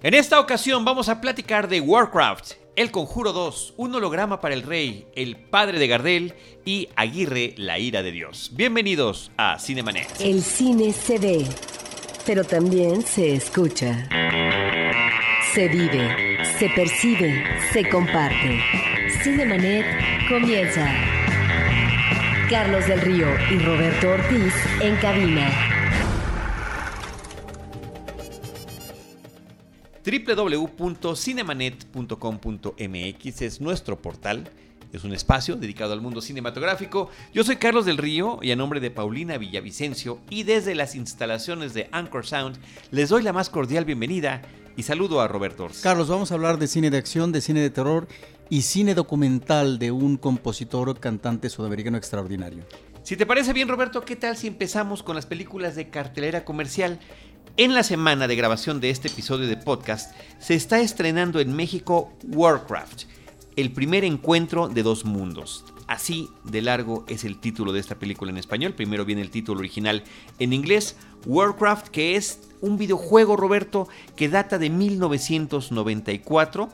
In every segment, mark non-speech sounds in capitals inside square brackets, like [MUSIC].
En esta ocasión vamos a platicar de Warcraft, El Conjuro 2, un holograma para el rey, el padre de Gardel y Aguirre, la ira de Dios. Bienvenidos a Cinemanet. El cine se ve, pero también se escucha. Se vive, se percibe, se comparte. Cinemanet comienza. Carlos del Río y Roberto Ortiz en cabina. www.cinemanet.com.mx es nuestro portal. Es un espacio dedicado al mundo cinematográfico. Yo soy Carlos del Río y a nombre de Paulina Villavicencio y desde las instalaciones de Anchor Sound les doy la más cordial bienvenida y saludo a Roberto Ortiz. Carlos, vamos a hablar de cine de acción, de cine de terror y cine documental de un compositor cantante sudamericano extraordinario. Si te parece bien, Roberto, ¿qué tal si empezamos con las películas de cartelera comercial? En la semana de grabación de este episodio de podcast, se está estrenando en México Warcraft, el primer encuentro de dos mundos. Así de largo es el título de esta película en español. Primero viene el título original en inglés, Warcraft, que es un videojuego, Roberto, que data de 1994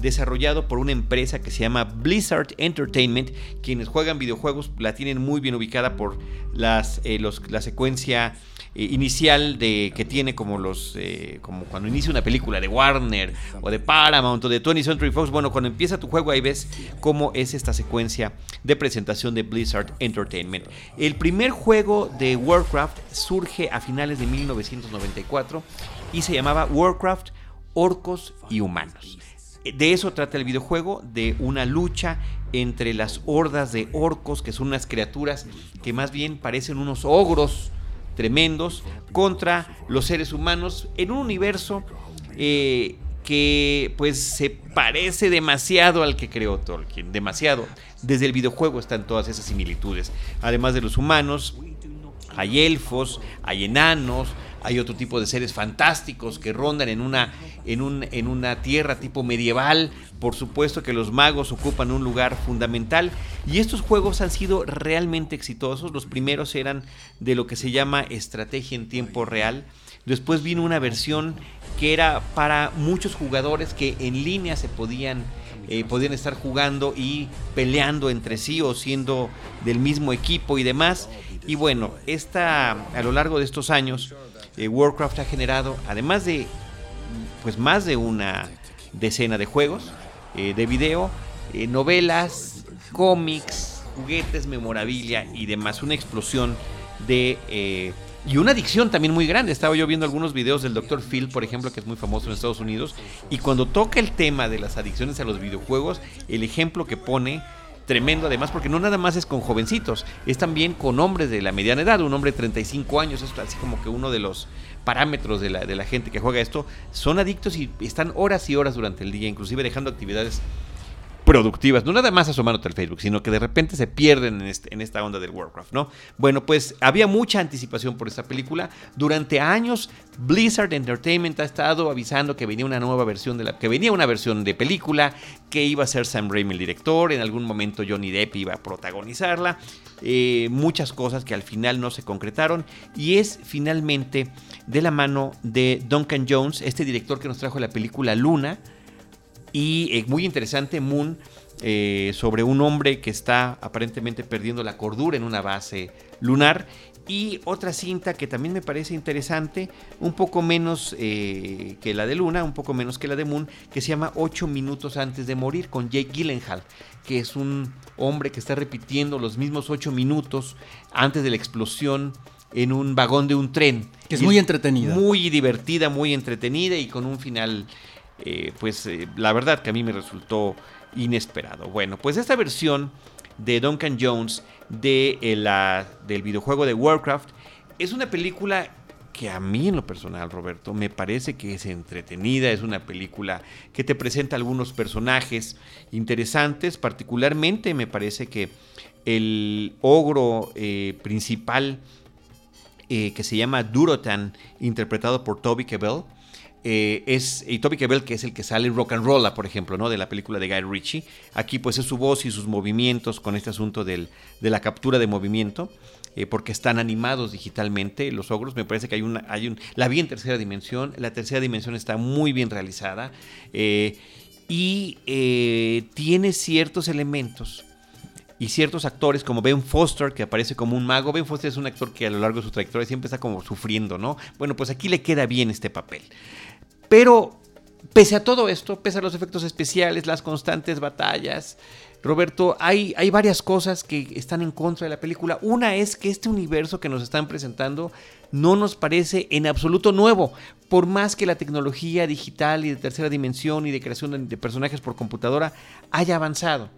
desarrollado por una empresa que se llama Blizzard Entertainment. Quienes juegan videojuegos la tienen muy bien ubicada por las, eh, la secuencia eh, inicial de que tiene como los eh, como cuando inicia una película de Warner o de Paramount o de 20th Century Fox. Bueno, cuando empieza tu juego ahí ves cómo es esta secuencia de presentación de Blizzard Entertainment. El primer juego de Warcraft surge a finales de 1994 y se llamaba Warcraft Orcos y Humanos. De eso trata el videojuego, de una lucha entre las hordas de orcos, que son unas criaturas que más bien parecen unos ogros tremendos, contra los seres humanos en un universo eh, que pues se parece demasiado al que creó Tolkien, demasiado. Desde el videojuego están todas esas similitudes. Además de los humanos, hay elfos, hay enanos, hay otro tipo de seres fantásticos que rondan en una, en, un, en una tierra tipo medieval. Por supuesto que los magos ocupan un lugar fundamental y estos juegos han sido realmente exitosos. Los primeros eran de lo que se llama estrategia en tiempo real. Después vino una versión que era para muchos jugadores que en línea se podían, eh, podían estar jugando y peleando entre sí o siendo del mismo equipo y demás. Y bueno, esta, a lo largo de estos años, eh, Warcraft ha generado, además de pues más de una decena de juegos eh, de video, eh, novelas, cómics, juguetes, memorabilia y demás, una explosión de y una adicción también muy grande. Estaba yo viendo algunos videos del Dr. Phil, por ejemplo, que es muy famoso en Estados Unidos, y cuando toca el tema de las adicciones a los videojuegos, el ejemplo que pone tremendo además porque no nada más es con jovencitos, es también con hombres de la mediana edad, un hombre de 35 años, es así como que uno de los parámetros de la, de la gente que juega esto, son adictos y están horas y horas durante el día, inclusive dejando actividades productivas, no nada más asomándote al Facebook, sino que de repente se pierden en, este, en, esta onda del Warcraft, ¿no? Bueno, pues había mucha anticipación por esta película. Durante años, Blizzard Entertainment ha estado avisando que venía una nueva versión de la, que venía una versión de película, que iba a ser Sam Raimi el director, en algún momento Johnny Depp iba a protagonizarla, eh, muchas cosas que al final no se concretaron y es finalmente de la mano de Duncan Jones, este director que nos trajo la película Luna y eh, muy interesante, Moon, eh, sobre un hombre que está aparentemente perdiendo la cordura en una base lunar. Y otra cinta que también me parece interesante, un poco menos eh, que la de Luna, un poco menos que la de Moon, que se llama 8 minutos antes de morir, con Jake Gyllenhaal, que es un hombre que está repitiendo los mismos 8 minutos antes de la explosión en un vagón de un tren. Que es muy entretenida. Muy divertida, muy entretenida y con un final eh, pues eh, la verdad que a mí me resultó inesperado. Bueno, pues esta versión de Duncan Jones de, eh, la, del videojuego de Warcraft es una película que a mí en lo personal, Roberto, me parece que es entretenida, es una película que te presenta algunos personajes interesantes, particularmente me parece que el ogro principal que se llama Durotan, interpretado por Toby Kebbell, eh, es y Toby Kebbell, que es el que sale Rock and Roll, por ejemplo, ¿no? de la película de Guy Ritchie. Aquí pues es su voz y sus movimientos con este asunto del, de la captura de movimiento. eh, porque están animados digitalmente los ogros. Me parece que hay una, hay un, la vi en tercera dimensión. La tercera dimensión está muy bien realizada eh, y tiene ciertos elementos y ciertos actores como Ben Foster, que aparece como un mago. Ben Foster es un actor que a lo largo de su trayectoria siempre está como sufriendo, ¿no? Bueno, pues aquí le queda bien este papel. Pero pese a todo esto, pese a los efectos especiales, las constantes batallas, Roberto, hay, hay varias cosas que están en contra de la película. Una es que este universo que nos están presentando no nos parece en absoluto nuevo, por más que la tecnología digital y de tercera dimensión y de creación de personajes por computadora haya avanzado.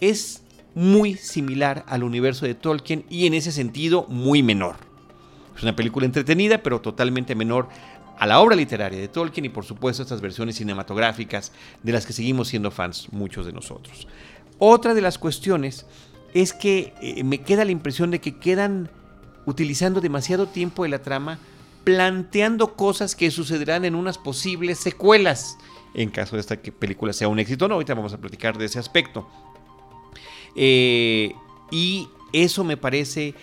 Es muy similar al universo de Tolkien y en ese sentido muy menor. Es una película entretenida, pero totalmente menor a la obra literaria de Tolkien y por supuesto estas versiones cinematográficas de las que seguimos siendo fans muchos de nosotros. Otra de las cuestiones es que eh, me queda la impresión de que quedan utilizando demasiado tiempo de la trama planteando cosas que sucederán en unas posibles secuelas en caso de esta película sea un éxito. No, ahorita vamos a platicar de ese aspecto. Eh, y eso me parece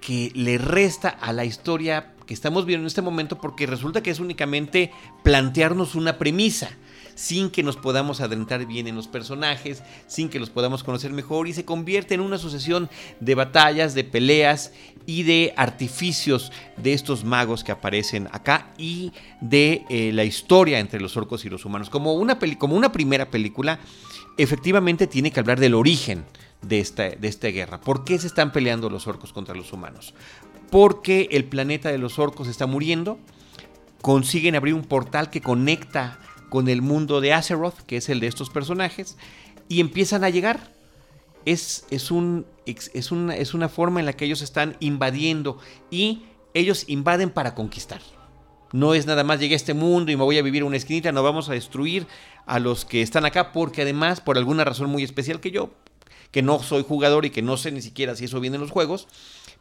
que le resta a la historia estamos viendo en este momento porque resulta que es únicamente plantearnos una premisa sin que nos podamos adentrar bien en los personajes, sin que los podamos conocer mejor y se convierte en una sucesión de batallas, de peleas y de artificios de estos magos que aparecen acá y de eh, la historia entre los orcos y los humanos. Como una, como una primera película, efectivamente tiene que hablar del origen de esta, de esta guerra. ¿Por qué se están peleando los orcos contra los humanos? Porque el planeta de los orcos está muriendo, consiguen abrir un portal que conecta con el mundo de Azeroth, que es el de estos personajes, y empiezan a llegar. Es, es, un, es, una, es una forma en la que ellos están invadiendo y ellos invaden para conquistar. No es nada más llegué a este mundo y me voy a vivir una esquinita, no vamos a destruir a los que están acá porque además, por alguna razón muy especial que yo, que no soy jugador y que no sé ni siquiera si eso viene en los juegos,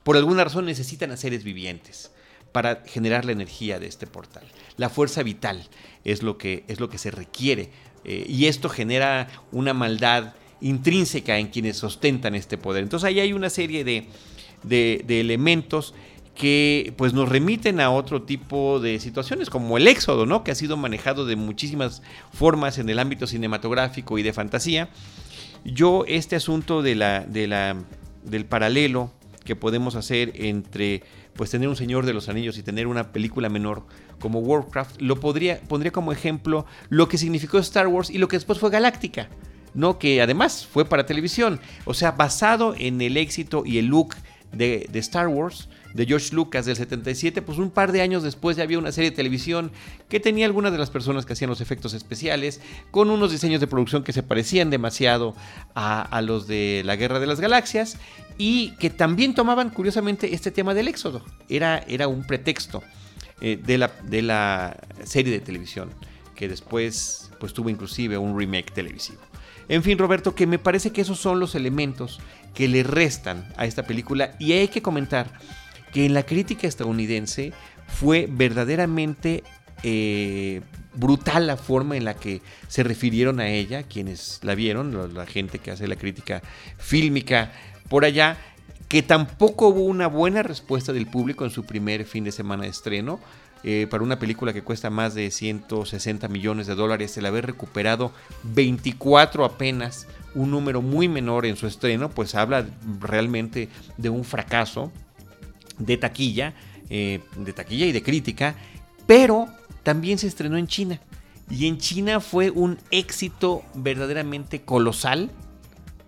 por alguna razón necesitan a seres vivientes para generar la energía de este portal. La fuerza vital es lo que, es lo que se requiere eh, y esto genera una maldad intrínseca en quienes ostentan este poder. Entonces ahí hay una serie de, de, elementos que pues nos remiten a otro tipo de situaciones como el éxodo, ¿no? que ha sido manejado de muchísimas formas en el ámbito cinematográfico y de fantasía. Yo este asunto de la, de la, del paralelo que podemos hacer entre pues tener un Señor de los Anillos y tener una película menor como Warcraft, lo podría, pondría como ejemplo lo que significó Star Wars y lo que después fue Galáctica, ¿no? Que además fue para televisión, o sea, basado en el éxito y el look de, de Star Wars, de George Lucas del 77, pues un par de años después ya había una serie de televisión que tenía algunas de las personas que hacían los efectos especiales, con unos diseños de producción que se parecían demasiado a, los de la Guerra de las Galaxias y que también tomaban curiosamente este tema del éxodo. Era, era un pretexto eh, de, la, de la serie de televisión que después pues tuvo inclusive un remake televisivo. En fin, Roberto, que me parece que esos son los elementos que le restan a esta película y hay que comentar que en la crítica estadounidense fue verdaderamente eh, brutal la forma en la que se refirieron a ella, quienes la vieron, la gente que hace la crítica fílmica por allá, que tampoco hubo una buena respuesta del público en su primer fin de semana de estreno. Eh, para una película que cuesta más de 160 millones de dólares, el haber recuperado 24 apenas, un número muy menor en su estreno, pues habla realmente de un fracaso de taquilla, eh, de taquilla y de crítica, pero también se estrenó en China. Y en China fue un éxito verdaderamente colosal,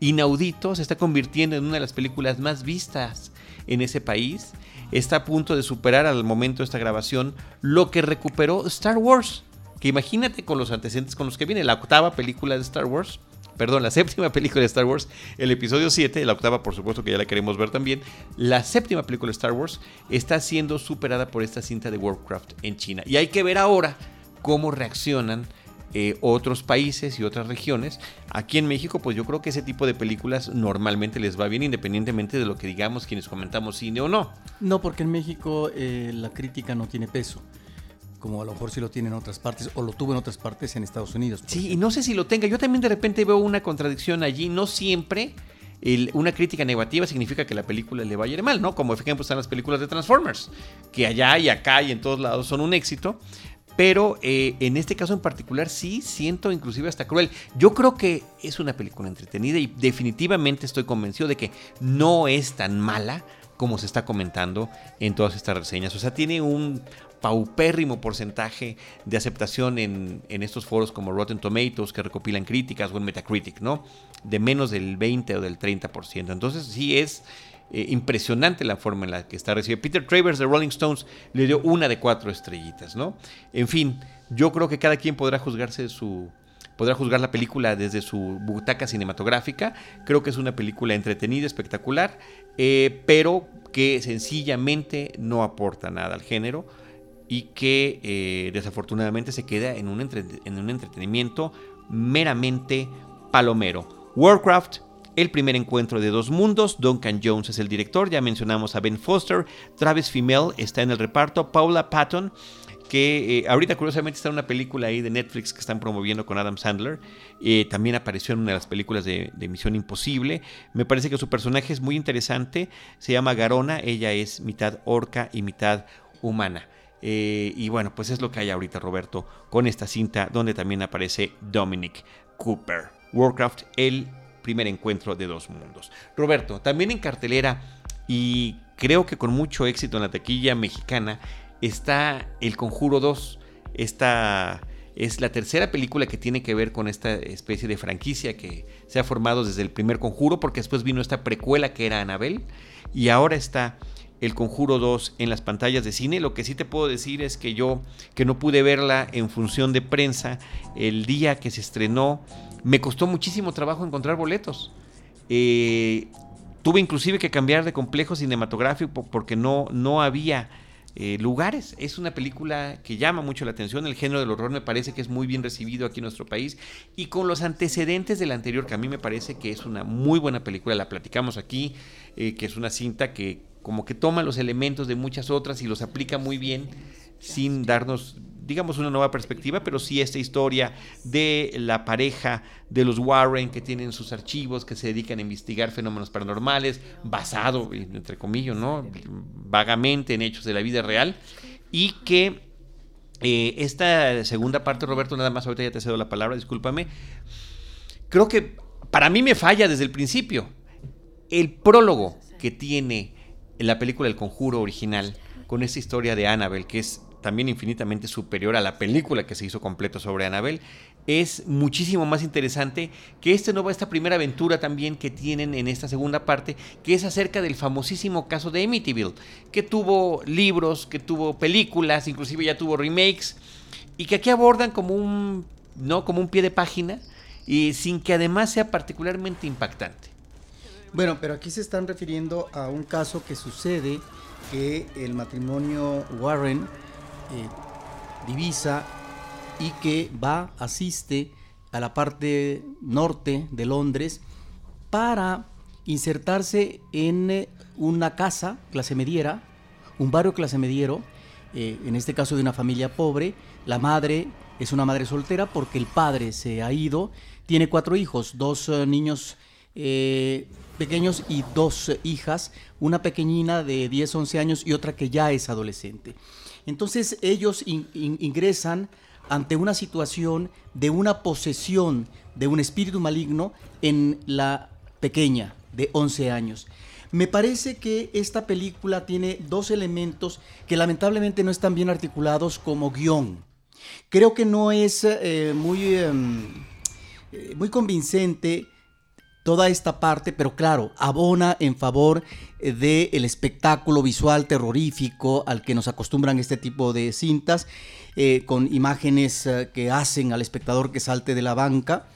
inaudito, se está convirtiendo en una de las películas más vistas en ese país. Está a punto de superar al momento de esta grabación lo que recuperó Star Wars. Que imagínate con los antecedentes con los que viene la octava película de Star Wars perdón, la séptima película de Star Wars, el episodio 7, la octava por supuesto que ya la queremos ver también, la séptima película de Star Wars está siendo superada por esta cinta de Warcraft en China. Y hay que ver ahora cómo reaccionan eh, otros países y otras regiones. Aquí en México, pues yo creo que ese tipo de películas normalmente les va bien independientemente de lo que digamos quienes comentamos cine o no. No, porque en México eh, la crítica no tiene peso como a lo mejor sí lo tiene en otras partes o lo tuvo en otras partes en Estados Unidos. Sí, y no sé si lo tenga. Yo también de repente veo una contradicción allí. No siempre una crítica negativa significa que la película le va a ir mal, ¿no? Como ejemplo están las películas de Transformers, que allá y acá y en todos lados son un éxito. Pero eh, en este caso en particular sí siento inclusive hasta cruel. Yo creo que es una película entretenida y definitivamente estoy convencido de que no es tan mala como se está comentando en todas estas reseñas. O sea, tiene un paupérrimo porcentaje de aceptación en, estos foros como Rotten Tomatoes que recopilan críticas o en Metacritic, ¿no? De menos del 20 o del 30%. Entonces sí es eh, impresionante la forma en la que está recibida. Peter Travers de Rolling Stones le dio una de cuatro estrellitas, ¿no? En fin, yo creo que cada quien podrá juzgarse su, podrá juzgar la película desde su butaca cinematográfica. Creo que es una película entretenida, espectacular, eh, pero que sencillamente no aporta nada al género y que eh, desafortunadamente se queda en un, en un entretenimiento meramente palomero. Warcraft el primer encuentro de dos mundos. Duncan Jones es el director, ya mencionamos a Ben Foster. Travis Fimmel está en el reparto. Paula Patton que eh, ahorita curiosamente está en una película ahí de Netflix que están promoviendo con Adam Sandler. Eh, también apareció en una de las películas de, Misión Imposible. Me parece que su personaje es muy interesante. Se llama Garona. Ella es mitad orca y mitad humana. Eh, y bueno, pues es lo que hay ahorita, Roberto, con esta cinta donde también aparece Dominic Cooper. Warcraft, el primer encuentro de dos mundos. Roberto, también en cartelera y creo que con mucho éxito en la taquilla mexicana está El Conjuro 2. Esta es la tercera película que tiene que ver con esta especie de franquicia que se ha formado desde el primer Conjuro, porque después vino esta precuela que era Anabel, y ahora está El Conjuro 2 en las pantallas de cine. Lo que sí te puedo decir es que yo, que no pude verla en función de prensa el día que se estrenó, me costó muchísimo trabajo encontrar boletos. Eh, tuve inclusive que cambiar de complejo cinematográfico porque no, no había eh, lugares. Es una película que llama mucho la atención. El género del horror me parece que es muy bien recibido aquí en nuestro país. Y con los antecedentes del anterior, que a mí me parece que es una muy buena película, la platicamos aquí, eh, que es una cinta que como que toma los elementos de muchas otras y los aplica muy bien sin darnos digamos, una nueva perspectiva, pero sí esta historia de la pareja de los Warren que tienen sus archivos, que se dedican a investigar fenómenos paranormales, basado, entre comillas, ¿no? Vagamente en hechos de la vida real, y que eh, esta segunda parte, Roberto, nada más ahorita ya te cedo la palabra, discúlpame, creo que para mí me falla desde el principio. El prólogo que tiene la película El Conjuro original, con esa historia de Annabelle, que es también infinitamente superior a la película que se hizo completo sobre Annabelle, es muchísimo más interesante que este nuevo, esta primera aventura también que tienen en esta segunda parte, que es acerca del famosísimo caso de Amityville, que tuvo libros, que tuvo películas, inclusive ya tuvo remakes, y que aquí abordan como un, ¿no? como un pie de página, y sin que además sea particularmente impactante. Bueno, pero aquí se están refiriendo a un caso que sucede que el matrimonio Warren eh, divisa y que va, asiste a la parte norte de Londres para insertarse en eh, una casa clase mediera, un barrio clase mediero, eh, en este caso de una familia pobre. La madre es una madre soltera porque el padre se ha ido. Tiene cuatro hijos, dos niños pequeños y dos hijas, una pequeñina de 10, 11 años y otra que ya es adolescente. Entonces ellos ingresan ante una situación de una posesión de un espíritu maligno en la pequeña de 11 años. Me parece que esta película tiene dos elementos que lamentablemente no están bien articulados como guion. Creo que no es eh, muy, em, eh, muy convincente toda esta parte, pero claro, abona en favor eh, del espectáculo visual terrorífico al que nos acostumbran este tipo de cintas, eh, con imágenes eh, que hacen al espectador que salte de la banca,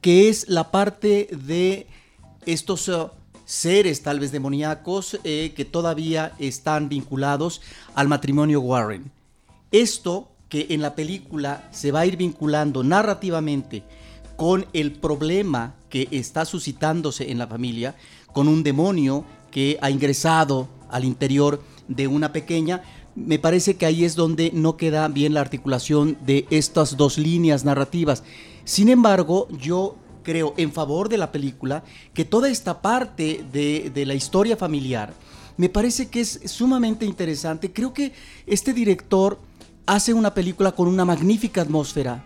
que es la parte de estos seres tal vez demoníacos que todavía están vinculados al matrimonio Warren. Esto que en la película se va a ir vinculando narrativamente con el problema que está suscitándose en la familia, con un demonio que ha ingresado al interior de una pequeña, me parece que ahí es donde no queda bien la articulación de estas dos líneas narrativas. Sin embargo, yo creo, en favor de la película, que toda esta parte de, la historia familiar me parece que es sumamente interesante. Creo que este director hace una película con una magnífica atmósfera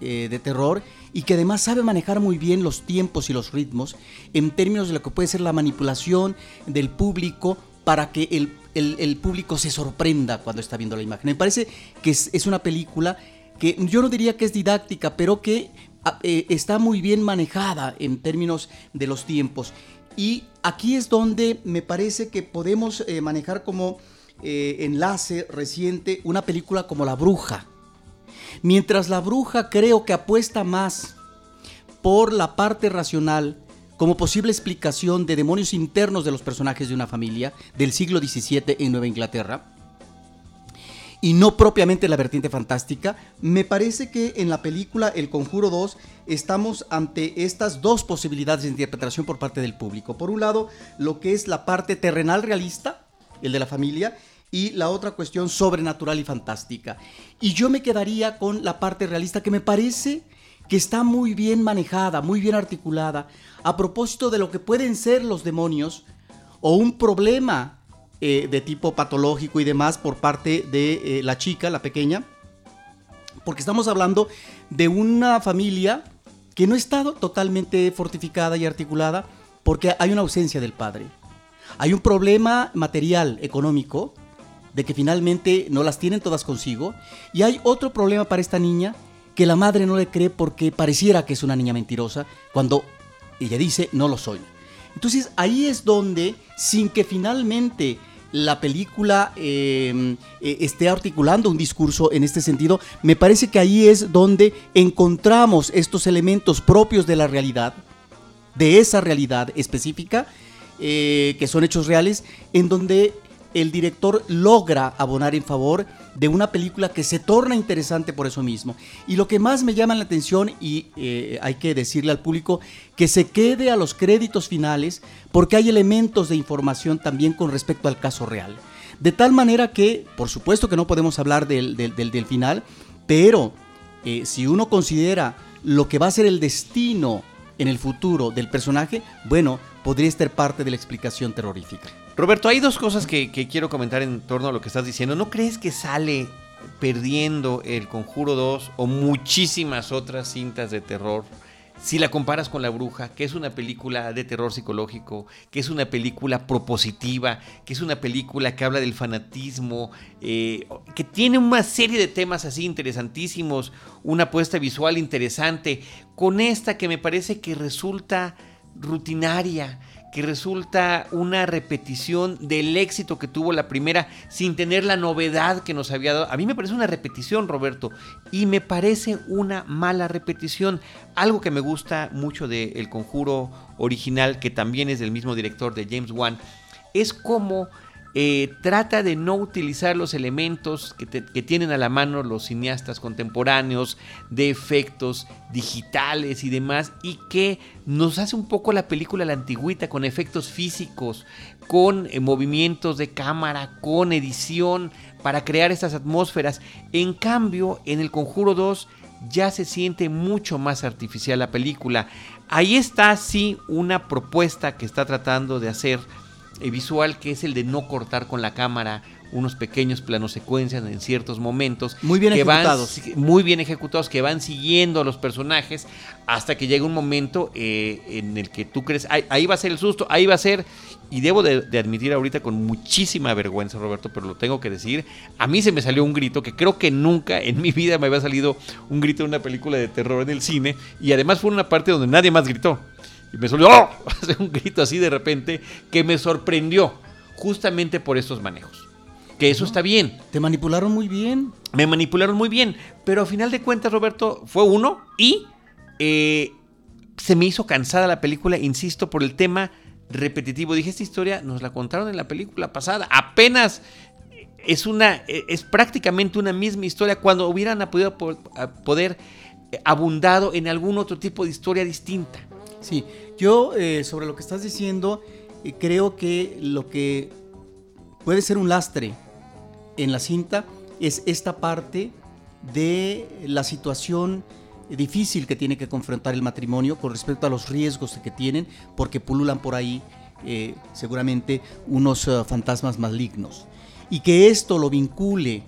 eh, de terror y que además sabe manejar muy bien los tiempos y los ritmos en términos de lo que puede ser la manipulación del público para que el, el, público se sorprenda cuando está viendo la imagen. Me parece que es, es una película que yo no diría que es didáctica, pero que ah, eh, está muy bien manejada en términos de los tiempos. Y aquí es donde me parece que podemos eh, manejar como eh, enlace reciente una película como La Bruja. Mientras La Bruja creo que apuesta más por la parte racional como posible explicación de demonios internos de los personajes de una familia del siglo XVII en Nueva Inglaterra, y no propiamente la vertiente fantástica, me parece que en la película El Conjuro 2 estamos ante estas dos posibilidades de interpretación por parte del público. Por un lado, lo que es la parte terrenal realista, el de la familia, y la otra cuestión sobrenatural y fantástica. Y yo me quedaría con la parte realista que me parece que está muy bien manejada, muy bien articulada, a propósito de lo que pueden ser los demonios o un problema eh, de tipo patológico y demás por parte de eh, la chica, la pequeña, porque estamos hablando de una familia que no está totalmente fortificada y articulada porque hay una ausencia del padre. Hay un problema material, económico, de que finalmente no las tienen todas consigo. Y hay otro problema para esta niña que la madre no le cree porque pareciera que es una niña mentirosa cuando ella dice no lo soy. Entonces ahí es donde, sin que finalmente la película em, eh, esté articulando un discurso en este sentido, me parece que ahí es donde encontramos estos elementos propios de la realidad, de esa realidad específica, eh, que son hechos reales, en donde el director logra abonar en favor de una película que se torna interesante por eso mismo. Y lo que más me llama la atención, y eh, hay que decirle al público, que se quede a los créditos finales, porque hay elementos de información también con respecto al caso real. De tal manera que, por supuesto que no podemos hablar del, final, pero eh, si uno considera lo que va a ser el destino en el futuro del personaje, bueno, podría estar parte de la explicación terrorífica. Roberto, hay dos cosas que, quiero comentar en torno a lo que estás diciendo. ¿No crees que sale perdiendo el Conjuro 2 o muchísimas otras cintas de terror? Si la comparas con La Bruja, que es una película de terror psicológico, que es una película propositiva, que es una película que habla del fanatismo, eh, que tiene una serie de temas así interesantísimos, una apuesta visual interesante, con esta que me parece que resulta rutinaria, que resulta una repetición del éxito que tuvo la primera sin tener la novedad que nos había dado. A mí me parece una repetición, Roberto, y me parece una mala repetición. Algo que me gusta mucho de El Conjuro original, que también es del mismo director de James Wan, es como eh, trata de no utilizar los elementos que, tienen a la mano los cineastas contemporáneos de efectos digitales y demás y que nos hace un poco la película la antigüita con efectos físicos, con eh, movimientos de cámara, con edición para crear estas atmósferas. En cambio, en el Conjuro 2 ya se siente mucho más artificial la película. Ahí está sí una propuesta que está tratando de hacer visual que es el de no cortar con la cámara unos pequeños planos secuencias en ciertos momentos. Muy bien ejecutados. muy bien ejecutados, que van siguiendo a los personajes hasta que llega un momento eh, en el que tú crees, ahí, va a ser el susto, ahí va a ser, y debo de, admitir ahorita con muchísima vergüenza, Roberto, pero lo tengo que decir, a mí se me salió un grito que creo que nunca en mi vida me había salido un grito en una película de terror en el cine, y además fue una parte donde nadie más gritó. Y me salió ¡oh! [LAUGHS] un grito así de repente que me sorprendió justamente por estos manejos. Que eso está bien. Te manipularon muy bien. Me manipularon muy bien. Pero a final de cuentas, Roberto, fue uno y eh, se me hizo cansada la película, insisto, por el tema repetitivo. Dije, esta historia nos la contaron en la película pasada. Apenas es una, es prácticamente una misma historia cuando hubieran podido poder eh, abundado en algún otro tipo de historia distinta. Sí, yo eh, sobre lo que estás diciendo, eh, creo que lo que puede ser un lastre en la cinta es esta parte de la situación difícil que tiene que confrontar el matrimonio con respecto a los riesgos que tienen, porque pululan por ahí eh, seguramente unos fantasmas malignos. Y que esto lo vincule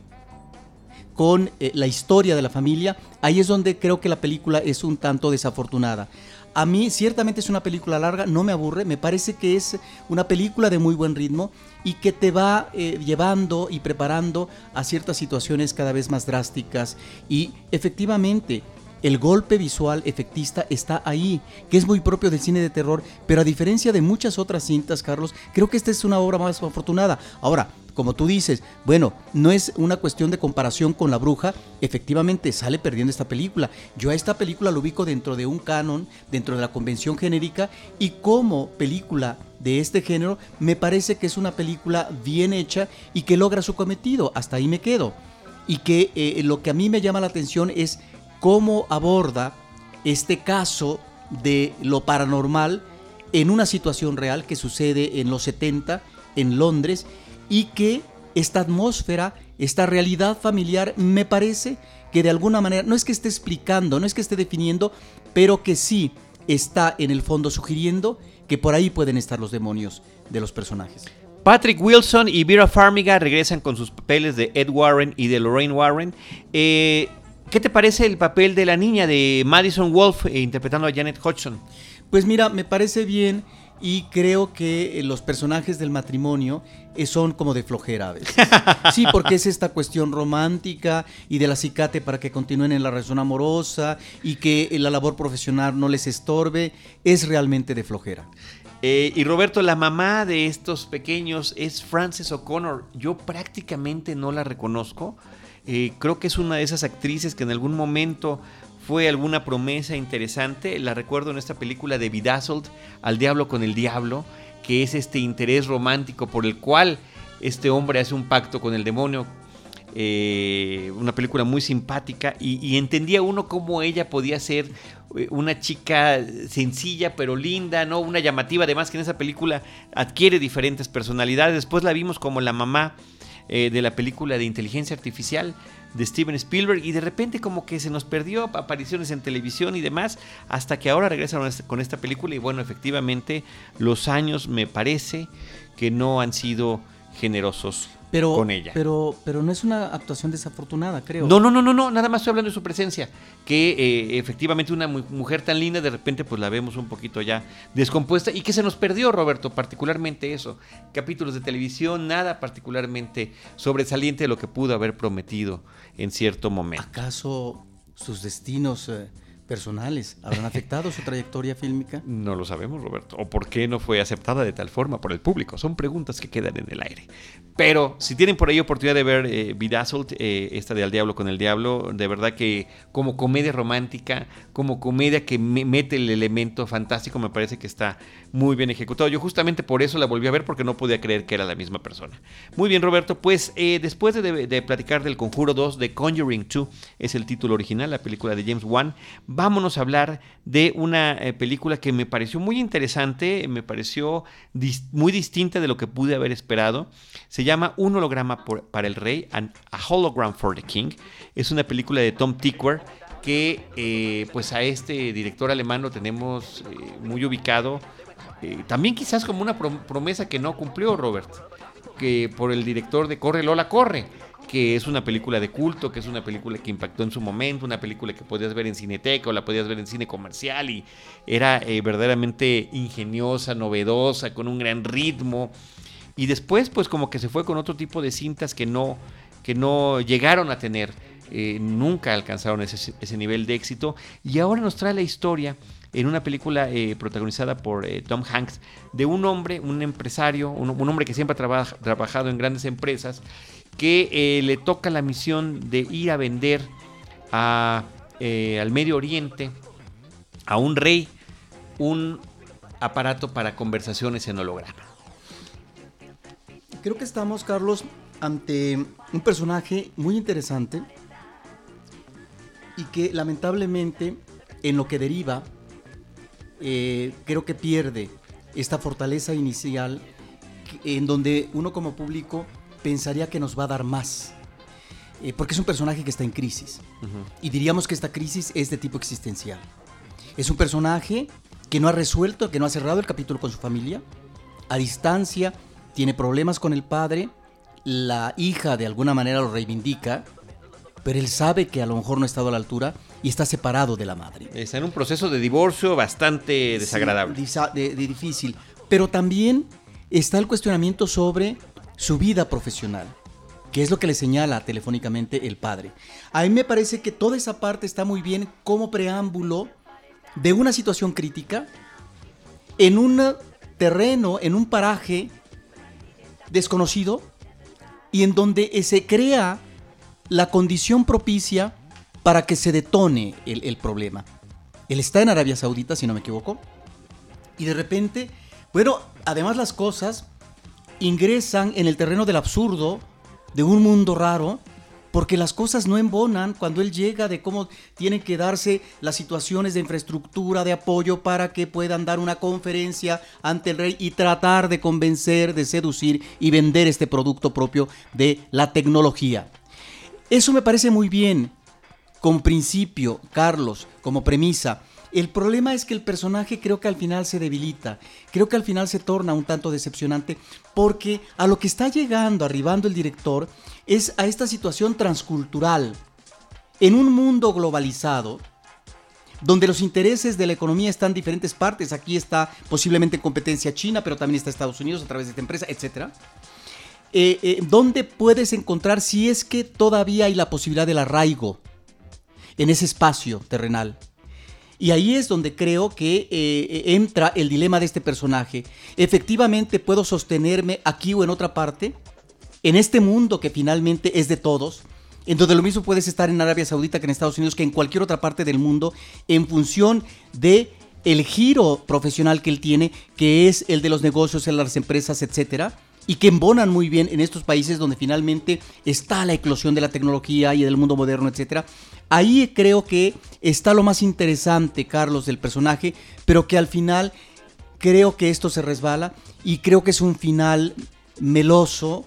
con la historia de la familia, ahí es donde creo que la película es un tanto desafortunada. A mí ciertamente es una película larga, no me aburre, me parece que es una película de muy buen ritmo y que te va llevando y preparando a ciertas situaciones cada vez más drásticas y efectivamente el golpe visual efectista está ahí, que es muy propio del cine de terror, pero a diferencia de muchas otras cintas, Carlos, creo que esta es una obra más afortunada. Ahora, como tú dices, bueno, no es una cuestión de comparación con La Bruja, efectivamente sale perdiendo esta película. Yo a esta película lo ubico dentro de un canon, dentro de la convención genérica, y como película de este género, me parece que es una película bien hecha y que logra su cometido. Hasta ahí me quedo. Y que eh, lo que a mí me llama la atención es cómo aborda este caso de lo paranormal en una situación real que sucede en los 70 en Londres y que esta atmósfera, esta realidad familiar me parece que de alguna manera, no es que esté explicando, no es que esté definiendo, pero que sí está en el fondo sugiriendo que por ahí pueden estar los demonios de los personajes. Patrick Wilson y Vera Farmiga regresan con sus papeles de Ed Warren y de Lorraine Warren. Eh, ¿Qué te parece el papel de la niña de Madison Wolf eh, interpretando a Janet Hodgson? Pues mira, me parece bien y creo que eh, los personajes del matrimonio eh, son como de flojera a veces. [LAUGHS] Sí, porque es esta cuestión romántica y del acicate para que continúen en la relación amorosa y que la labor profesional no les estorbe, es realmente de flojera. y Roberto, la mamá de estos pequeños es Frances O'Connor. Yo prácticamente no la reconozco. Eh, creo que es una de esas actrices que en algún momento fue alguna promesa interesante. La recuerdo en esta película de Bedazzled, Al Diablo con el Diablo, que es este interés romántico por el cual este hombre hace un pacto con el demonio. Eh, una película muy simpática y, y, entendía uno cómo ella podía ser eh, una chica sencilla pero linda, ¿no? Una llamativa, además que en esa película adquiere diferentes personalidades. Después la vimos como la mamá eh, de la película de inteligencia artificial de Steven Spielberg y de repente como que se nos perdió apariciones en televisión y demás hasta que ahora regresaron con esta película y bueno efectivamente los años me parece que no han sido generosos pero, con ella. Pero, pero no es una actuación desafortunada, creo. No, no, no, no, no, nada más estoy hablando de su presencia. Que eh, efectivamente una mujer tan linda, de repente pues la vemos un poquito ya descompuesta y que se nos perdió, Roberto, particularmente eso. Capítulos de televisión, nada particularmente sobresaliente de lo que pudo haber prometido en cierto momento. ¿Acaso sus destinos... Eh, personales habrán [LAUGHS] afectado su trayectoria fílmica? No lo sabemos, Roberto. ¿O por qué no fue aceptada de tal forma por el público? Son preguntas que quedan en el aire. Pero si tienen por ahí oportunidad de ver eh, Bedazzled, eh, esta de Al Diablo con el Diablo, de verdad que como comedia romántica, como comedia que mete el elemento fantástico, me parece que está muy bien ejecutado. Yo justamente por eso la volví a ver porque no podía creer que era la misma persona. Muy bien, Roberto. Pues eh, después de, de, platicar del Conjuro 2, The Conjuring 2 es el título original, la película de James Wan vámonos a hablar de una eh, película que me pareció muy interesante, me pareció muy distinta de lo que pude haber esperado. Se llama Un holograma para el rey, A Hologram for the King. Es una película de Tom Tykwer que eh, pues a este director alemán lo tenemos eh, muy ubicado. también quizás como una promesa que no cumplió Robert, que por el director de Corre Lola Corre que es una película de culto, que es una película que impactó en su momento, una película que podías ver en cineteca o la podías ver en cine comercial y era eh, verdaderamente ingeniosa, novedosa, con un gran ritmo. Y después pues como que se fue con otro tipo de cintas que no, que no llegaron a tener, eh, nunca alcanzaron ese, ese, nivel de éxito. Y ahora nos trae la historia en una película eh, protagonizada por Tom Hanks de un hombre, un empresario, un, hombre que siempre ha trabajado en grandes empresas que eh, le toca la misión de ir a vender eh, al Medio Oriente a un rey un aparato para conversaciones en holograma. Creo que estamos, Carlos, ante un personaje muy interesante y que lamentablemente en lo que deriva eh, creo que pierde esta fortaleza inicial en donde uno como público pensaría que nos va a dar más. eh, porque es un personaje que está en crisis. Y diríamos que esta crisis es de tipo existencial. Es un personaje que no ha resuelto, que no ha cerrado el capítulo con su familia, a distancia, tiene problemas con el padre, la hija de alguna manera lo reivindica, pero él sabe que a lo mejor no ha estado a la altura y está separado de la madre. Está en un proceso de divorcio bastante desagradable. Sí, de, de difícil. Pero también está el cuestionamiento sobre su vida profesional, que es lo que le señala telefónicamente el padre. A mí me parece que toda esa parte está muy bien como preámbulo de una situación crítica en un terreno, en un paraje desconocido y en donde se crea la condición propicia para que se detone el, problema. Él está en Arabia Saudita, si no me equivoco, y de repente, bueno, además las cosas ingresan en el terreno del absurdo, de un mundo raro, porque las cosas no embonan cuando él llega de cómo tienen que darse las situaciones de infraestructura, de apoyo para que puedan dar una conferencia ante el rey y tratar de convencer, de seducir y vender este producto propio de la tecnología. Eso me parece muy bien, con principio, Carlos, como premisa. El problema es que el personaje creo que al final se debilita, creo que al final se torna un tanto decepcionante, porque a lo que está llegando, arribando el director, es a esta situación transcultural. En un mundo globalizado, donde los intereses de la economía están en diferentes partes, aquí está posiblemente competencia china, pero también está Estados Unidos a través de esta empresa, etc. Eh, eh, ¿Dónde puedes encontrar si es que todavía hay la posibilidad del arraigo en ese espacio terrenal? Y ahí es donde creo que eh, entra el dilema de este personaje. Efectivamente puedo sostenerme aquí o en otra parte, en este mundo que finalmente es de todos, en donde lo mismo puedes estar en Arabia Saudita que en Estados Unidos que en cualquier otra parte del mundo, en función de el giro profesional que él tiene, que es el de los negocios, en las empresas, etcétera, y que embonan muy bien en estos países donde finalmente está la eclosión de la tecnología y del mundo moderno, etcétera. Ahí creo que está lo más interesante, Carlos, del personaje, pero que al final creo que esto se resbala y creo que es un final meloso,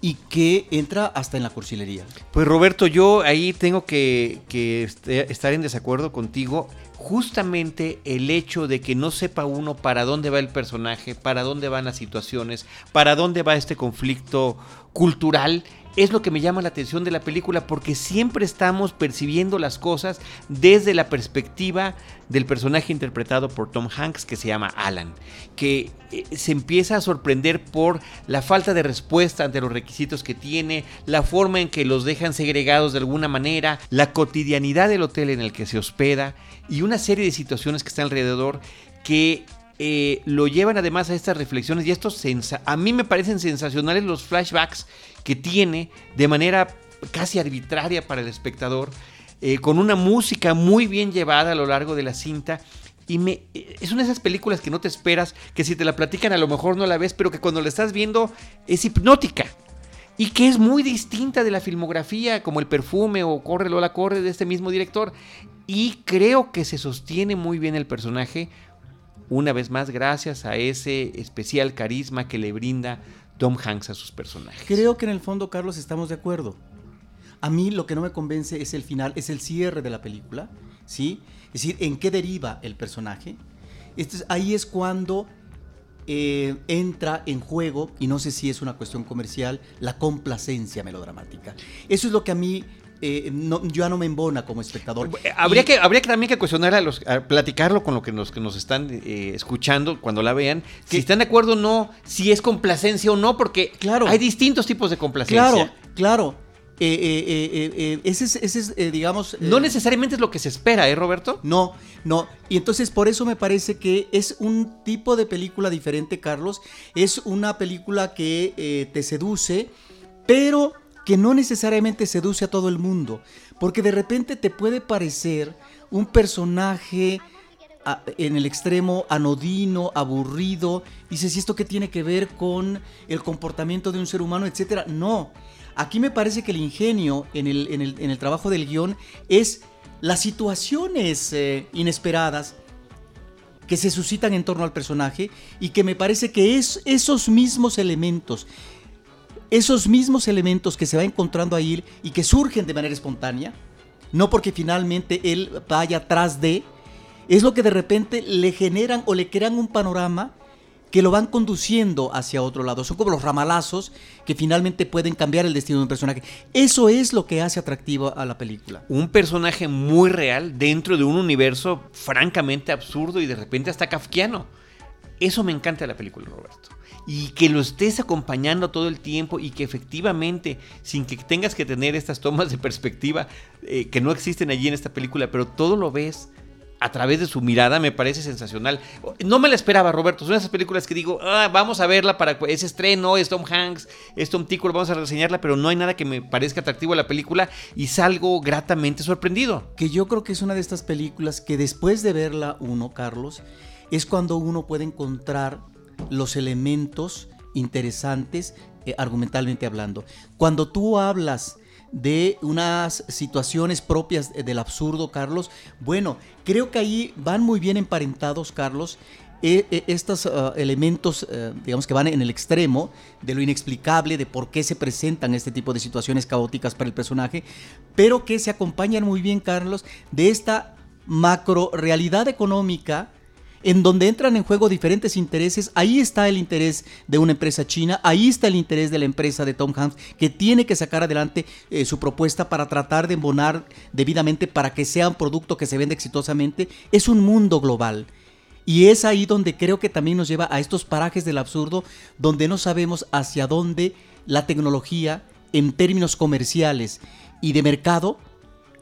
y que entra hasta en la cursilería. Pues Roberto, yo ahí tengo que, este, estar en desacuerdo contigo. Justamente el hecho de que no sepa uno para dónde va el personaje, para dónde van las situaciones, para dónde va este conflicto cultural, es lo que me llama la atención de la película porque siempre estamos percibiendo las cosas desde la perspectiva del personaje interpretado por Tom Hanks que se llama Alan, que eh, se empieza a sorprender por la falta de respuesta ante los requisitos que tiene, la forma en que los dejan segregados de alguna manera, la cotidianidad del hotel en el que se hospeda y una serie de situaciones que están alrededor que eh, lo llevan además a estas reflexiones y estos a mí me parecen sensacionales los flashbacks que tiene de manera casi arbitraria para el espectador, eh, con una música muy bien llevada a lo largo de la cinta. Y me, eh, es una de esas películas que no te esperas, que si te la platican a lo mejor no la ves, pero que cuando la estás viendo es hipnótica. Y que es muy distinta de la filmografía, como El perfume o Corre Lola Corre de este mismo director. Y creo que se sostiene muy bien el personaje, una vez más gracias a ese especial carisma que le brinda Tom Hanks a sus personajes. Creo que en el fondo, Carlos, estamos de acuerdo. A mí lo que no me convence es el final, es el cierre de la película, ¿sí? Es decir, en qué deriva el personaje. Ahí es cuando eh, entra en juego, y no sé si es una cuestión comercial, la complacencia melodramática. Eso es lo que a mí eh, no, yo ya no me embona como espectador. Eh, habría, que, habría que también que cuestionar a los, platicarlo con lo que nos, que nos están eh, escuchando cuando la vean, si están de acuerdo o no, si es complacencia o no, porque claro, hay distintos tipos de complacencia. Claro, claro. ese es, ese es digamos... no necesariamente es lo que se espera, ¿eh, Roberto? No, no. Y entonces por eso me parece que es un tipo de película diferente, Carlos. Es una película que te seduce, pero que no necesariamente seduce a todo el mundo, porque de repente te puede parecer un personaje ah, en el extremo anodino, aburrido, dices, ¿y esto qué tiene que ver con el comportamiento de un ser humano, etcétera? No, aquí me parece que el ingenio en el, en el, trabajo del guion es las situaciones eh, inesperadas que se suscitan en torno al personaje y que me parece que es esos mismos elementos esos mismos elementos que se va encontrando ahí y que surgen de manera espontánea, no porque finalmente él vaya atrás de, es lo que de repente le generan o le crean un panorama que lo van conduciendo hacia otro lado. Son como los ramalazos que finalmente pueden cambiar el destino de un personaje. Eso es lo que hace atractivo a la película. Un personaje muy real dentro de un universo francamente absurdo y de repente hasta kafkiano. Eso me encanta de la película, Roberto. Y que lo estés acompañando todo el tiempo y que efectivamente, sin que tengas que tener estas tomas de perspectiva eh, que no existen allí en esta película, pero todo lo ves a través de su mirada me parece sensacional. No me la esperaba, Roberto. Son esas películas que digo, ah, vamos a verla para ese estreno, es Tom Hanks, es Tom Tickle, vamos a reseñarla, pero no hay nada que me parezca atractivo a la película y salgo gratamente sorprendido. Que yo creo que es una de estas películas que después de verla uno, Carlos, es cuando uno puede encontrar los elementos interesantes eh, argumentalmente hablando. Cuando tú hablas de unas situaciones propias del absurdo, Carlos. Bueno, creo que ahí van muy bien emparentados, Carlos, e, e, estos uh, elementos, digamos que van en el extremo de lo inexplicable, de por qué se presentan este tipo de situaciones caóticas para el personaje, pero que se acompañan muy bien, Carlos, de esta macro realidad económica en donde entran en juego diferentes intereses. Ahí está el interés de una empresa china, ahí está el interés de la empresa de Tom Hanks, que tiene que sacar adelante eh, su propuesta para tratar de embonar debidamente para que sea un producto que se venda exitosamente. Es un mundo global. Y es ahí donde creo que también nos lleva a estos parajes del absurdo, donde no sabemos hacia dónde la tecnología, en términos comerciales y de mercado,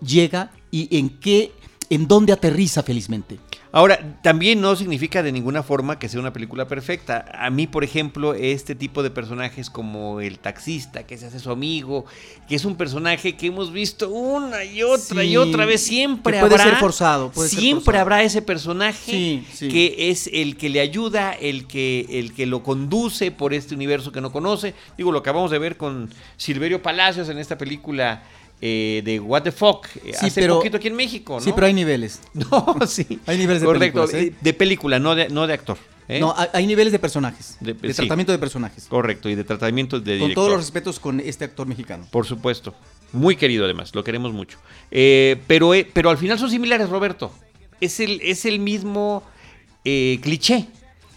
llega y en qué, en dónde aterriza felizmente. Ahora, también no significa de ninguna forma que sea una película perfecta. A mí, por ejemplo, este tipo de personajes como el taxista que se hace su amigo, que es un personaje que hemos visto una y otra y otra vez, siempre puede habrá. Ser forzado, siempre habrá ese personaje que es el que le ayuda, el que, el que lo conduce por este universo que no conoce. Digo, lo acabamos de ver con Silverio Palacios en esta película eh, de What the Fuck eh, sí, hace poquito aquí en México, ¿no? Sí, pero hay niveles. [LAUGHS] No, sí. hay niveles de Correcto, ¿eh? de película, no de, no de actor. No, hay niveles de personajes. De, tratamiento de personajes. Correcto, y de tratamiento de Con todos los respetos con este actor mexicano. Por supuesto. Muy querido además, lo queremos mucho. pero, pero al final son similares, Roberto. Es el, es el mismo cliché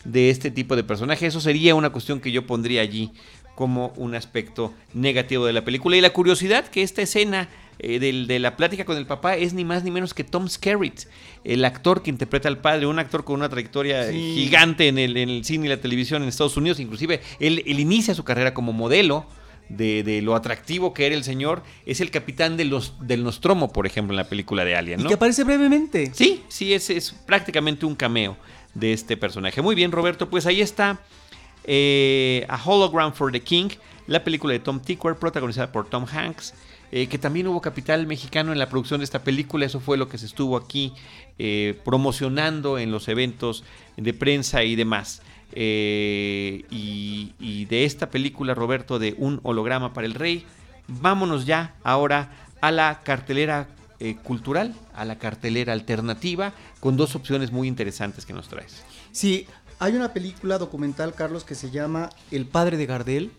de este tipo de personaje. Eso sería una cuestión que yo pondría allí como un aspecto negativo de la película. Y la curiosidad que esta escena eh, de la plática con el papá es ni más ni menos que Tom Skerritt, el actor que interpreta al padre, un actor con una trayectoria gigante en el, cine y la televisión en Estados Unidos. Inclusive él, inicia su carrera como modelo. De, lo atractivo que era el señor, es el capitán de los, del Nostromo, por ejemplo, en la película de Alien. ¿no? Y que aparece brevemente. Sí, sí, es, es prácticamente un cameo de este personaje. Muy bien, Roberto, pues ahí está eh, a Hologram for the King, la película de Tom Tickwer, protagonizada por Tom Hanks. Eh, que también hubo capital mexicano en la producción de esta película, eso fue lo que se estuvo aquí eh, promocionando en los eventos de prensa y demás. y, y, de esta película, Roberto, de Un holograma para el rey, vámonos ya ahora a la cartelera cultural, a la cartelera alternativa, con dos opciones muy interesantes que nos traes. Sí, hay una película documental, Carlos, que se llama El padre de Gardel,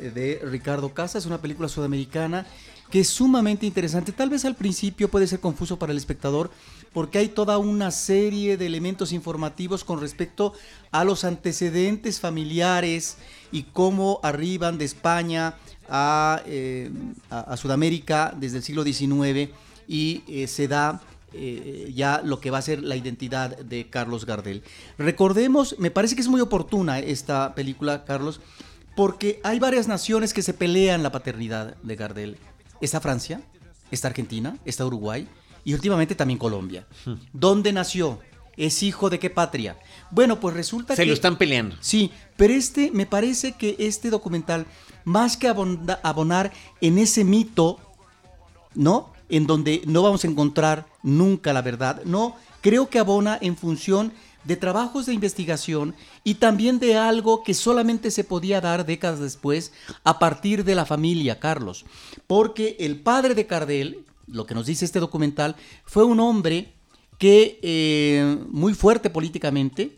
eh, de Ricardo Casa. Es una película sudamericana que es sumamente interesante. Tal vez al principio puede ser confuso para el espectador porque hay toda una serie de elementos informativos con respecto a los antecedentes familiares y cómo arriban de España a, eh, Sudamérica desde el siglo XIX y eh, se da eh, ya lo que va a ser la identidad de Carlos Gardel. Recordemos, me parece que es muy oportuna esta película, Carlos, porque hay varias naciones que se pelean la paternidad de Gardel. Está Francia, está Argentina, está Uruguay y últimamente también Colombia. Hmm. ¿Dónde nació? ¿Es hijo de qué patria? Bueno, pues resulta que... Se lo están peleando. Sí, pero este, me parece que este documental, más que abonar en ese mito, ¿no? En donde no vamos a encontrar nunca la verdad. No, creo que abona en función de trabajos de investigación y también de algo que solamente se podía dar décadas después a partir de la familia Carlos. Porque el padre de Cardel, lo que nos dice este documental, fue un hombre que eh, muy fuerte políticamente,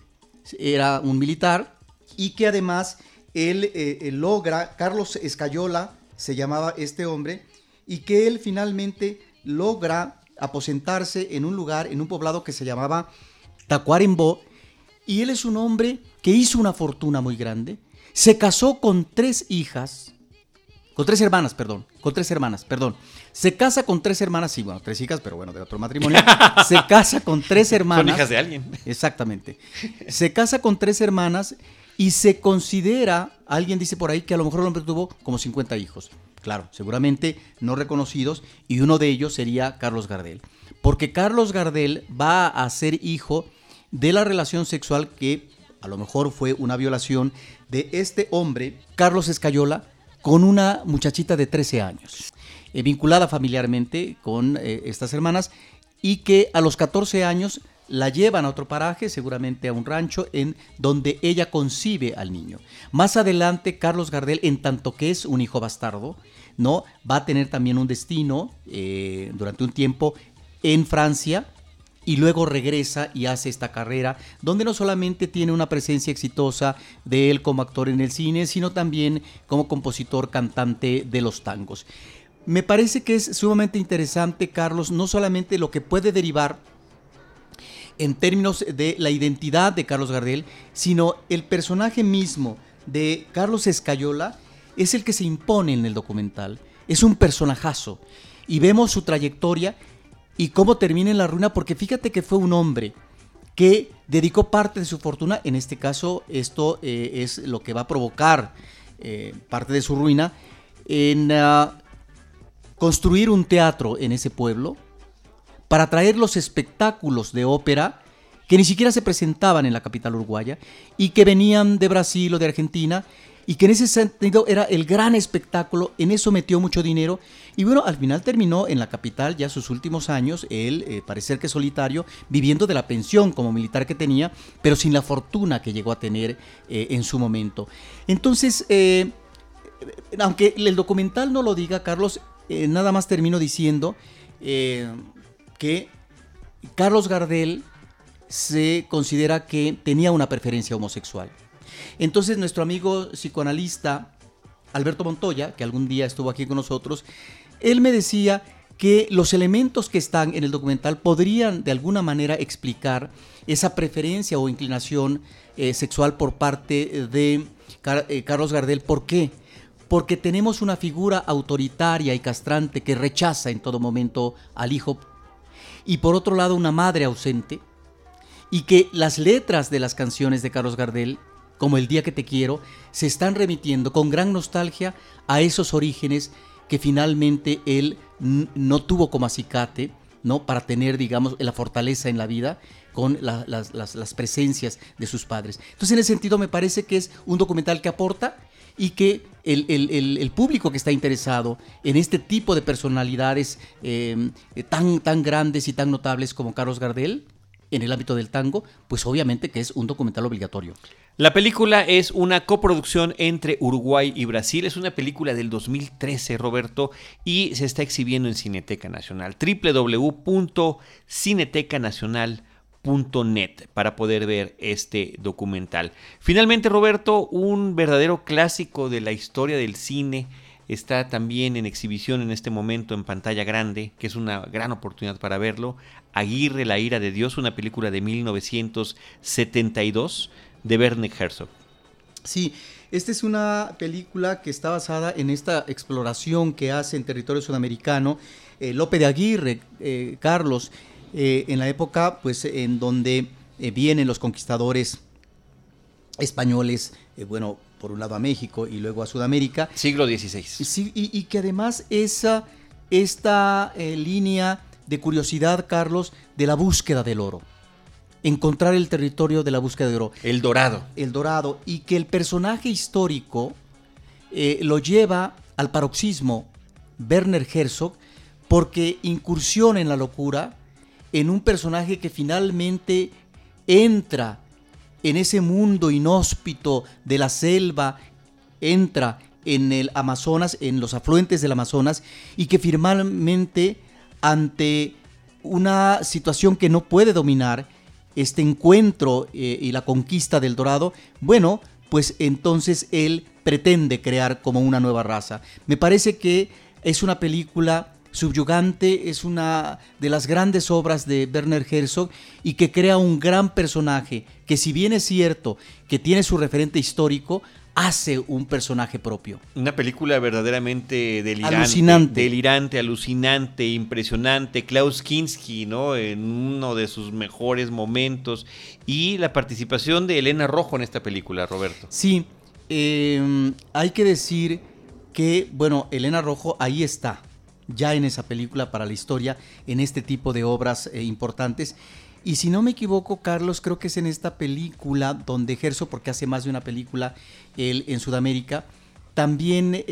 era un militar y que además él eh, logra, Carlos Escayola se llamaba este hombre, y que él finalmente logra aposentarse en un lugar, en un poblado que se llamaba Tacuarembó, y él es un hombre que hizo una fortuna muy grande, se casó con tres hijas, con tres hermanas, perdón, con tres hermanas, perdón. Se casa con tres hermanas, sí, bueno, tres hijas, pero bueno, de otro matrimonio. [LAUGHS] Se casa con tres hermanas. Son hijas de alguien. Exactamente. Se casa con tres hermanas y se considera, alguien dice por ahí que a lo mejor el hombre tuvo como 50 hijos. Claro, seguramente no reconocidos y uno de ellos sería Carlos Gardel. Porque Carlos Gardel va a ser hijo de la relación sexual que a lo mejor fue una violación de este hombre, Carlos Escayola, con una muchachita de 13 años, eh, vinculada familiarmente con eh, estas hermanas y que a los 14 años la llevan a otro paraje, seguramente a un rancho, en donde ella concibe al niño. Más adelante, Carlos Gardel, en tanto que es un hijo bastardo, ¿no? va a tener también un destino eh, durante un tiempo en Francia, y luego regresa y hace esta carrera, donde no solamente tiene una presencia exitosa de él como actor en el cine, sino también como compositor cantante de los tangos. Me parece que es sumamente interesante, Carlos, no solamente lo que puede derivar en términos de la identidad de Carlos Gardel, sino el personaje mismo de Carlos Escayola es el que se impone en el documental. Es un personajazo y vemos su trayectoria y cómo termina en la ruina, porque fíjate que fue un hombre que dedicó parte de su fortuna, en este caso esto eh, es lo que va a provocar eh, parte de su ruina, en ah, construir un teatro en ese pueblo para traer los espectáculos de ópera que ni siquiera se presentaban en la capital uruguaya y que venían de Brasil o de Argentina y que en ese sentido era el gran espectáculo, en eso metió mucho dinero y bueno, al final terminó en la capital ya sus últimos años, él eh, parecer que solitario, viviendo de la pensión como militar que tenía, pero sin la fortuna que llegó a tener eh, en su momento. Entonces, eh, aunque el documental no lo diga, Carlos, nada más termino diciendo que Carlos Gardel se considera que tenía una preferencia homosexual. Entonces nuestro amigo psicoanalista Alberto Montoya, que algún día estuvo aquí con nosotros, él me decía que los elementos que están en el documental podrían de alguna manera explicar esa preferencia o inclinación eh, sexual por parte de eh, Carlos Gardel. ¿Por qué? Porque tenemos una figura autoritaria y castrante que rechaza en todo momento al hijo y por otro lado una madre ausente y que las letras de las canciones de Carlos Gardel como El día que te quiero, se están remitiendo con gran nostalgia a esos orígenes que finalmente él no tuvo como acicate, ¿no? Para tener, digamos, la fortaleza en la vida con las, presencias de sus padres. Entonces, en ese sentido, me parece que es un documental que aporta y que el, público que está interesado en este tipo de personalidades eh, tan, tan grandes y tan notables como Carlos Gardel, en el ámbito del tango, pues obviamente que es un documental obligatorio. La película es una coproducción entre Uruguay y Brasil. Es una película del 2013, Roberto, y se está exhibiendo en Cineteca Nacional. www.cinetecanacional.net para poder ver este documental. Finalmente, Roberto, un verdadero clásico de la historia del cine está también en exhibición en este momento en pantalla grande, que es una gran oportunidad para verlo. Aguirre, la ira de Dios, una película de 1972 de Werner Herzog. Sí, esta es una película que está basada en esta exploración que hace en territorio sudamericano eh, Lope de Aguirre, eh, Carlos, eh, en la época pues en donde vienen los conquistadores españoles, bueno, por un lado a México y luego a Sudamérica. Siglo XVI. Sí, y, y que además esa, esta línea de curiosidad, Carlos, de la búsqueda del oro encontrar el territorio de la búsqueda de oro. El dorado. El dorado. Y que el personaje histórico eh, lo lleva al paroxismo Werner Herzog porque incursiona en la locura en un personaje que finalmente entra en ese mundo inhóspito de la selva, entra en el Amazonas, en los afluentes del Amazonas, y que finalmente ante una situación que no puede dominar, este encuentro eh, y la conquista del Dorado, bueno, pues entonces él pretende crear como una nueva raza. Me parece que es una película subyugante, es una de las grandes obras de Werner Herzog y que crea un gran personaje que si bien es cierto que tiene su referente histórico, hace un personaje propio. Una película verdaderamente delirante. Alucinante. Delirante, alucinante, impresionante. Klaus Kinski, ¿no? En uno de sus mejores momentos. Y la participación de Elena Rojo en esta película, Roberto. Sí, eh, hay que decir que, bueno, Elena Rojo ahí está, ya en esa película para la historia, en este tipo de obras eh, importantes. Y si no me equivoco, Carlos, creo que es en esta película donde Gerso, porque hace más de una película él en Sudamérica, también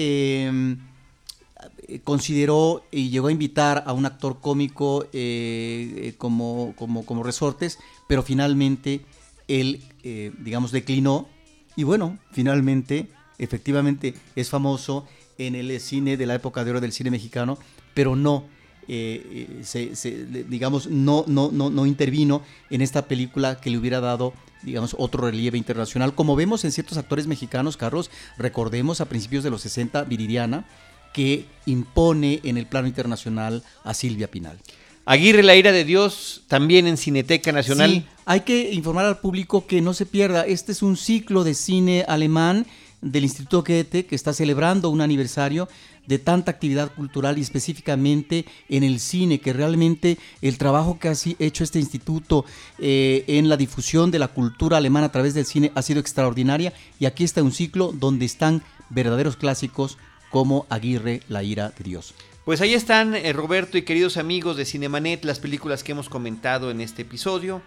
eh, consideró y llegó a invitar a un actor cómico eh, como, como, como resortes, pero finalmente él, eh, digamos, declinó. Y bueno, finalmente, efectivamente, es famoso en el cine de la época de oro del cine mexicano, pero no eh, eh, se, se, digamos, no, no, no, no intervino en esta película que le hubiera dado digamos, otro relieve internacional, como vemos en ciertos actores mexicanos, Carlos, recordemos a principios de los 60, Viridiana, que impone en el plano internacional a Silvia Pinal. Aguirre, la ira de Dios, también en Cineteca Nacional. Sí, hay que informar al público que no se pierda, este es un ciclo de cine alemán del Instituto Goethe que está celebrando un aniversario de tanta actividad cultural y específicamente en el cine, que realmente el trabajo que ha hecho este instituto eh, en la difusión de la cultura alemana a través del cine ha sido extraordinaria y aquí está un ciclo donde están verdaderos clásicos como Aguirre, La ira de Dios. Pues ahí están, eh, Roberto y queridos amigos de Cinemanet, las películas que hemos comentado en este episodio.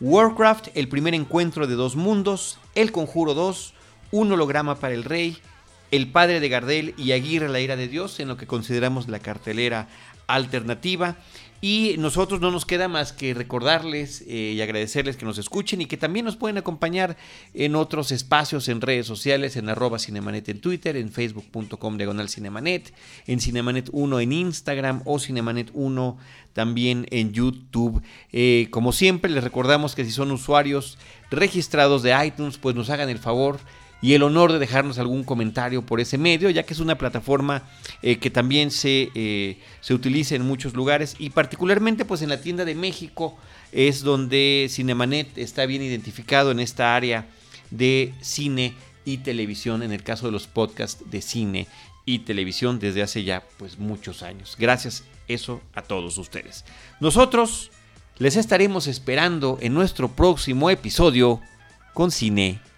Warcraft, el primer encuentro de dos mundos, El Conjuro 2, Un holograma para el rey, El padre de Gardel y Aguirre la ira de Dios, en lo que consideramos la cartelera alternativa. Y nosotros no nos queda más que recordarles eh, y agradecerles que nos escuchen y que también nos pueden acompañar en otros espacios en redes sociales, en arroba cinemanet en Twitter, en facebook.com diagonal cinemanet, en cinemanet 1 en Instagram o cinemanet 1 también en YouTube. Eh, como siempre les recordamos que si son usuarios registrados de iTunes, pues nos hagan el favor y el honor de dejarnos algún comentario por ese medio, ya que es una plataforma eh, que también se, eh, se, utiliza en muchos lugares y particularmente pues en la tienda de México es donde Cinemanet está bien identificado en esta área de cine y televisión, en el caso de los podcasts de cine y televisión desde hace ya pues muchos años. Gracias eso a todos ustedes. Nosotros les estaremos esperando en nuestro próximo episodio con Cine